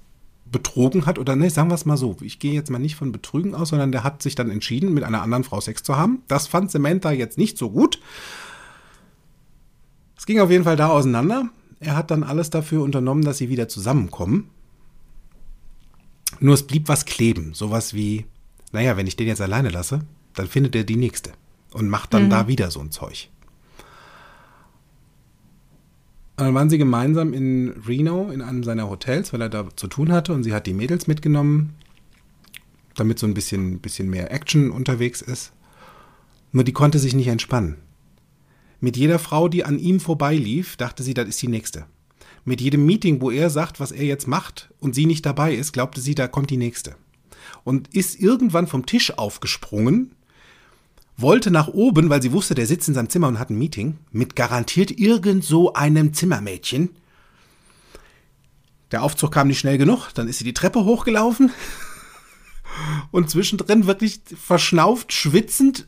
betrogen hat oder ne, sagen wir es mal so, ich gehe jetzt mal nicht von Betrügen aus, sondern der hat sich dann entschieden, mit einer anderen Frau Sex zu haben. Das fand Samantha jetzt nicht so gut es ging auf jeden Fall da auseinander. Er hat dann alles dafür unternommen, dass sie wieder zusammenkommen. Nur es blieb was kleben. Sowas wie, naja, wenn ich den jetzt alleine lasse, dann findet er die nächste. Und macht dann mhm. da wieder so ein Zeug. Dann waren sie gemeinsam in Reno in einem seiner Hotels, weil er da zu tun hatte und sie hat die Mädels mitgenommen, damit so ein bisschen, bisschen mehr Action unterwegs ist. Nur die konnte sich nicht entspannen. Mit jeder Frau, die an ihm vorbeilief, dachte sie, das ist die nächste. Mit jedem Meeting, wo er sagt, was er jetzt macht und sie nicht dabei ist, glaubte sie, da kommt die nächste. Und ist irgendwann vom Tisch aufgesprungen, wollte nach oben, weil sie wusste, der sitzt in seinem Zimmer und hat ein Meeting, mit garantiert irgend so einem Zimmermädchen. Der Aufzug kam nicht schnell genug, dann ist sie die Treppe hochgelaufen und zwischendrin wirklich verschnauft, schwitzend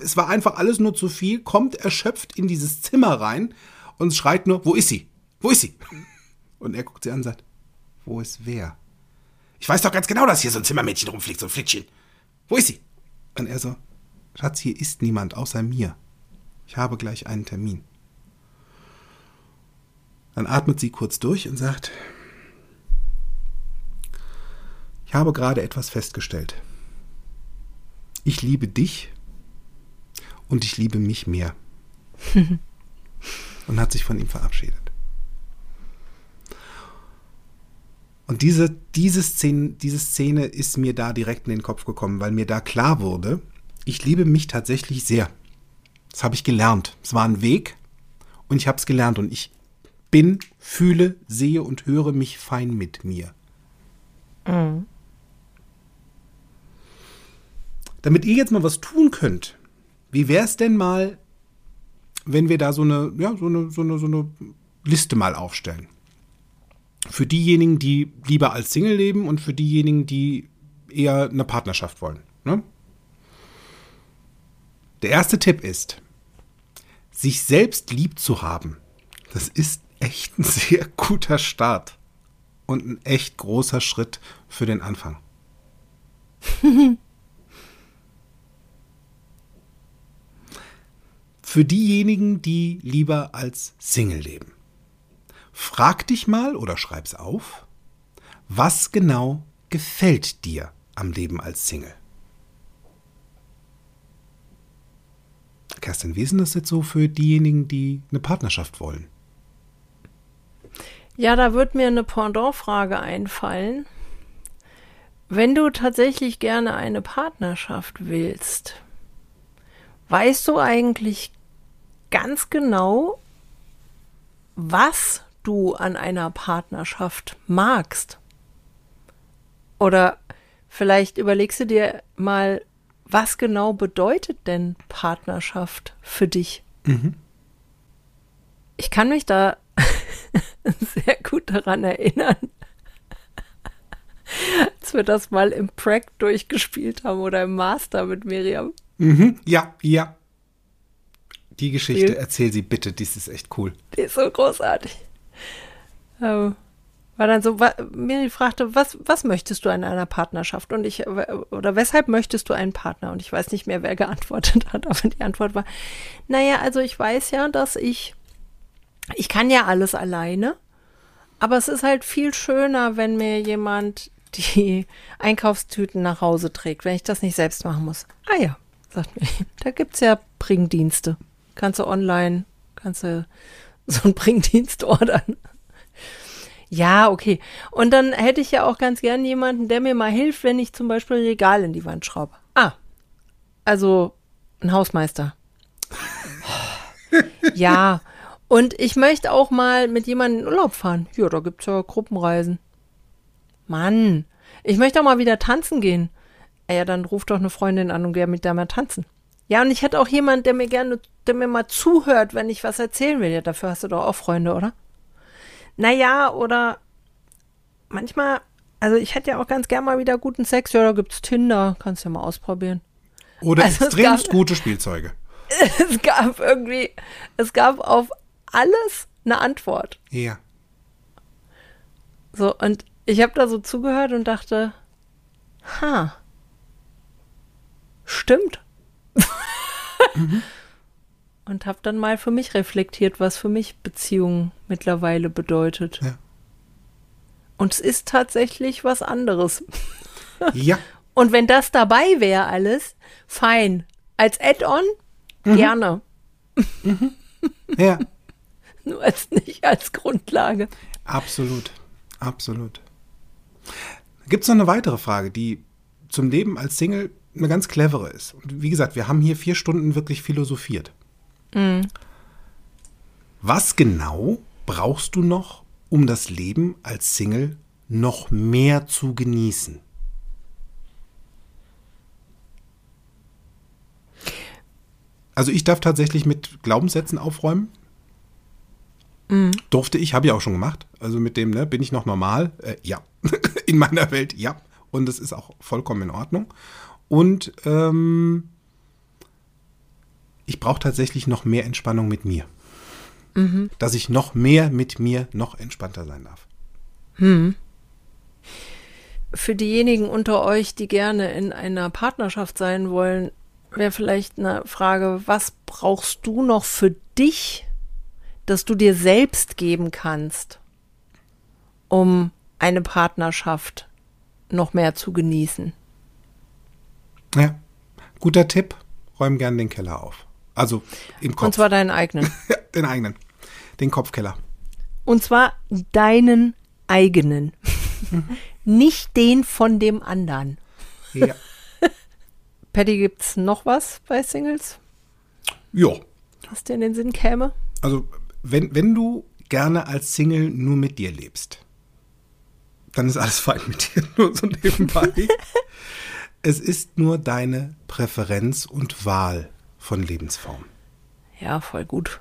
es war einfach alles nur zu viel, kommt erschöpft in dieses Zimmer rein und schreit nur, wo ist sie? Wo ist sie? Und er guckt sie an und sagt, wo ist wer? Ich weiß doch ganz genau, dass hier so ein Zimmermädchen rumfliegt, so ein Flittchen. Wo ist sie? Und er so, Schatz, hier ist niemand außer mir. Ich habe gleich einen Termin. Dann atmet sie kurz durch und sagt, ich habe gerade etwas festgestellt. Ich liebe dich und ich liebe mich mehr. und hat sich von ihm verabschiedet. Und diese, diese, Szene, diese Szene ist mir da direkt in den Kopf gekommen, weil mir da klar wurde, ich liebe mich tatsächlich sehr. Das habe ich gelernt. Es war ein Weg und ich habe es gelernt und ich bin, fühle, sehe und höre mich fein mit mir. Mhm. Damit ihr jetzt mal was tun könnt, wie wäre es denn mal, wenn wir da so eine, ja, so eine, so eine, so eine Liste mal aufstellen? Für diejenigen, die lieber als Single leben und für diejenigen, die eher eine Partnerschaft wollen. Ne? Der erste Tipp ist, sich selbst lieb zu haben. Das ist echt ein sehr guter Start und ein echt großer Schritt für den Anfang. für diejenigen, die lieber als Single leben. Frag dich mal oder schreib's auf, was genau gefällt dir am Leben als Single? Kerstin, wie ist denn das jetzt so für diejenigen, die eine Partnerschaft wollen? Ja, da wird mir eine Pendant-Frage einfallen. Wenn du tatsächlich gerne eine Partnerschaft willst, weißt du eigentlich ganz genau, was du an einer Partnerschaft magst. Oder vielleicht überlegst du dir mal, was genau bedeutet denn Partnerschaft für dich? Mhm. Ich kann mich da sehr gut daran erinnern, als wir das mal im Prac durchgespielt haben oder im Master mit Miriam. Mhm. Ja, ja. Die Geschichte, erzähl sie bitte, die ist echt cool. Die ist so großartig. Ähm, War dann so, Miri fragte, was, was möchtest du in einer Partnerschaft? Und ich, oder weshalb möchtest du einen Partner? Und ich weiß nicht mehr, wer geantwortet hat, aber die Antwort war, naja, also ich weiß ja, dass ich, ich kann ja alles alleine, aber es ist halt viel schöner, wenn mir jemand die Einkaufstüten nach Hause trägt, wenn ich das nicht selbst machen muss. Ah ja, sagt mir, da gibt's ja Bringdienste. Kannst du online, kannst du so einen Bringdienst ordern. Ja, okay. Und dann hätte ich ja auch ganz gern jemanden, der mir mal hilft, wenn ich zum Beispiel Regal in die Wand schraube. Ah, also ein Hausmeister. ja, und ich möchte auch mal mit jemandem in Urlaub fahren. Ja, da gibt's ja Gruppenreisen. Mann, ich möchte auch mal wieder tanzen gehen. Ja, dann ruft doch eine Freundin an und geh mit der mal tanzen. Ja, und ich hätte auch jemanden, der mir gerne, der mir mal zuhört, wenn ich was erzählen will. Ja, dafür hast du doch auch Freunde, oder? Naja, oder manchmal, also ich hätte ja auch ganz gern mal wieder guten Sex. Ja, da gibt's Tinder, kannst du ja mal ausprobieren. Oder also extremst gute Spielzeuge. Es gab irgendwie, es gab auf alles eine Antwort. Ja. So, und ich habe da so zugehört und dachte, ha, stimmt. mhm. Und habe dann mal für mich reflektiert, was für mich Beziehung mittlerweile bedeutet. Ja. Und es ist tatsächlich was anderes. Ja. Und wenn das dabei wäre alles, fein. Als Add-on, mhm. gerne. Mhm. Ja. Nur als nicht als Grundlage. Absolut. Absolut. Gibt es noch eine weitere Frage, die zum Leben als Single eine ganz clevere ist? Und wie gesagt, wir haben hier vier Stunden wirklich philosophiert. Mhm. Was genau brauchst du noch, um das Leben als Single noch mehr zu genießen? Also ich darf tatsächlich mit Glaubenssätzen aufräumen. Mhm. Durfte ich, habe ich auch schon gemacht. Also mit dem, ne, bin ich noch normal? Äh, ja. in meiner Welt, ja. Und es ist auch vollkommen in Ordnung. Und ähm, ich brauche tatsächlich noch mehr Entspannung mit mir. Mhm. Dass ich noch mehr mit mir noch entspannter sein darf. Hm. Für diejenigen unter euch, die gerne in einer Partnerschaft sein wollen, wäre vielleicht eine Frage, was brauchst du noch für dich, dass du dir selbst geben kannst, um eine Partnerschaft noch mehr zu genießen? Ja, guter Tipp, räum gern den Keller auf. Also im Kopf. Und zwar deinen eigenen. Den eigenen. Den Kopfkeller. Und zwar deinen eigenen. Mhm. Nicht den von dem anderen. Ja. Patty, gibt's noch was bei Singles? Ja. Was dir in den Sinn käme? Also, wenn, wenn du gerne als Single nur mit dir lebst, dann ist alles fein mit dir, nur so nebenbei. es ist nur deine Präferenz und Wahl von Lebensform. Ja, voll gut.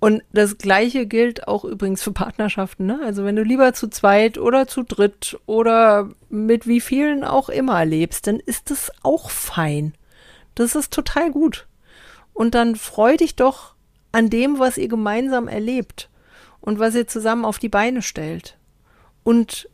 Und das Gleiche gilt auch übrigens für Partnerschaften. Ne? Also wenn du lieber zu zweit oder zu dritt oder mit wie vielen auch immer lebst, dann ist das auch fein. Das ist total gut. Und dann freu dich doch an dem, was ihr gemeinsam erlebt und was ihr zusammen auf die Beine stellt. Und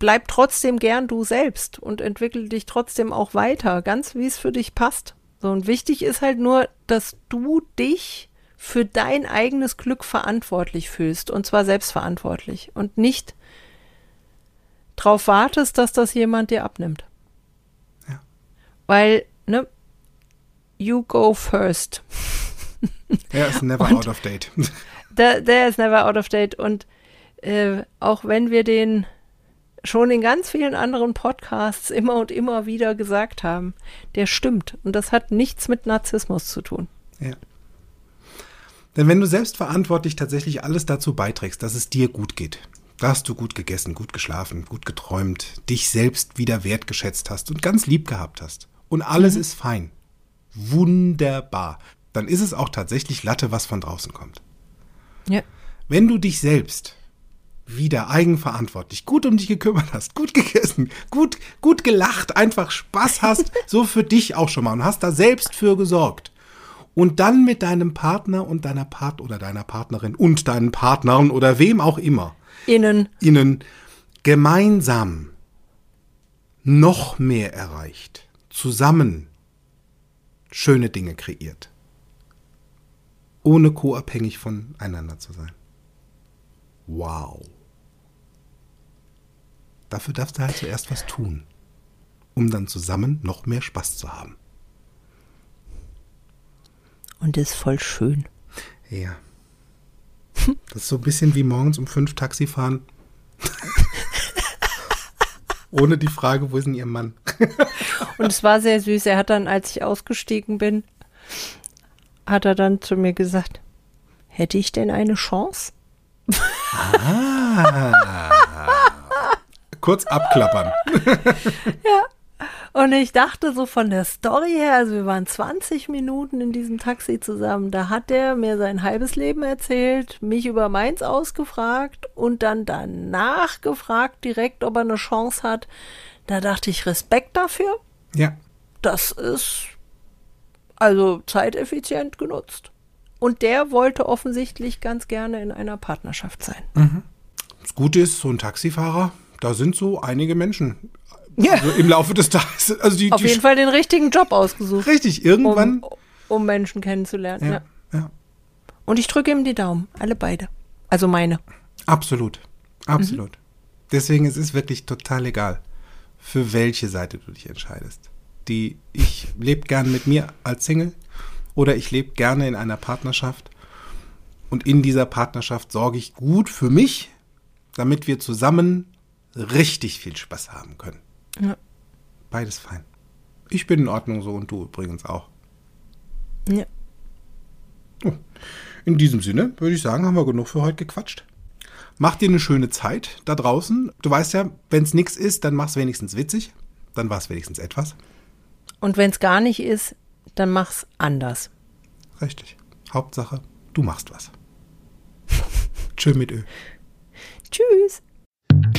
bleib trotzdem gern du selbst und entwickel dich trotzdem auch weiter, ganz wie es für dich passt. So, und wichtig ist halt nur, dass du dich für dein eigenes Glück verantwortlich fühlst und zwar selbstverantwortlich und nicht drauf wartest, dass das jemand dir abnimmt. Ja. Weil, ne, you go first. Der ist never und out of date. Der, der ist never out of date und äh, auch wenn wir den schon in ganz vielen anderen Podcasts immer und immer wieder gesagt haben, der stimmt. Und das hat nichts mit Narzissmus zu tun. Ja. Denn wenn du selbstverantwortlich tatsächlich alles dazu beiträgst, dass es dir gut geht, dass du gut gegessen, gut geschlafen, gut geträumt, dich selbst wieder wertgeschätzt hast und ganz lieb gehabt hast und alles mhm. ist fein, wunderbar, dann ist es auch tatsächlich Latte, was von draußen kommt. Ja. Wenn du dich selbst wieder eigenverantwortlich, gut um dich gekümmert hast, gut gegessen, gut, gut gelacht, einfach Spaß hast, so für dich auch schon mal und hast da selbst für gesorgt. und dann mit deinem Partner und deiner Part oder deiner Partnerin und deinen Partnern oder wem auch immer Innen. ihnen gemeinsam noch mehr erreicht, zusammen schöne Dinge kreiert, ohne co-abhängig voneinander zu sein. Wow. Dafür darfst du halt zuerst was tun, um dann zusammen noch mehr Spaß zu haben. Und ist voll schön. Ja. Das ist so ein bisschen wie morgens um fünf Taxi fahren. Ohne die Frage, wo ist denn Ihr Mann? Und es war sehr süß. Er hat dann, als ich ausgestiegen bin, hat er dann zu mir gesagt, hätte ich denn eine Chance? Kurz abklappern. Und ich dachte so von der Story her, also wir waren 20 Minuten in diesem Taxi zusammen, da hat er mir sein halbes Leben erzählt, mich über meins ausgefragt und dann danach gefragt direkt, ob er eine Chance hat. Da dachte ich, Respekt dafür. Ja. Das ist also zeiteffizient genutzt. Und der wollte offensichtlich ganz gerne in einer Partnerschaft sein. Das Gute ist, so ein Taxifahrer, da sind so einige Menschen. Ja. Also im Laufe des Tages. Also die, Auf die jeden Fall den richtigen Job ausgesucht, Richtig, irgendwann. um, um Menschen kennenzulernen. Ja. ja, ja. Und ich drücke ihm die Daumen, alle beide. Also meine. Absolut. Absolut. Deswegen es ist wirklich total egal, für welche Seite du dich entscheidest. Die ich lebe gern mit mir als Single oder ich lebe gerne in einer Partnerschaft und in dieser Partnerschaft sorge ich gut für mich, damit wir zusammen richtig viel Spaß haben können. Ja. Beides fein. Ich bin in Ordnung so und du übrigens auch. Ja. In diesem Sinne würde ich sagen, haben wir genug für heute gequatscht. Mach dir eine schöne Zeit da draußen. Du weißt ja, wenn es nichts ist, dann mach's wenigstens witzig. Dann war es wenigstens etwas. Und wenn es gar nicht ist, dann mach's anders. Richtig. Hauptsache, du machst was. Tschö mit Ö. Tschüss.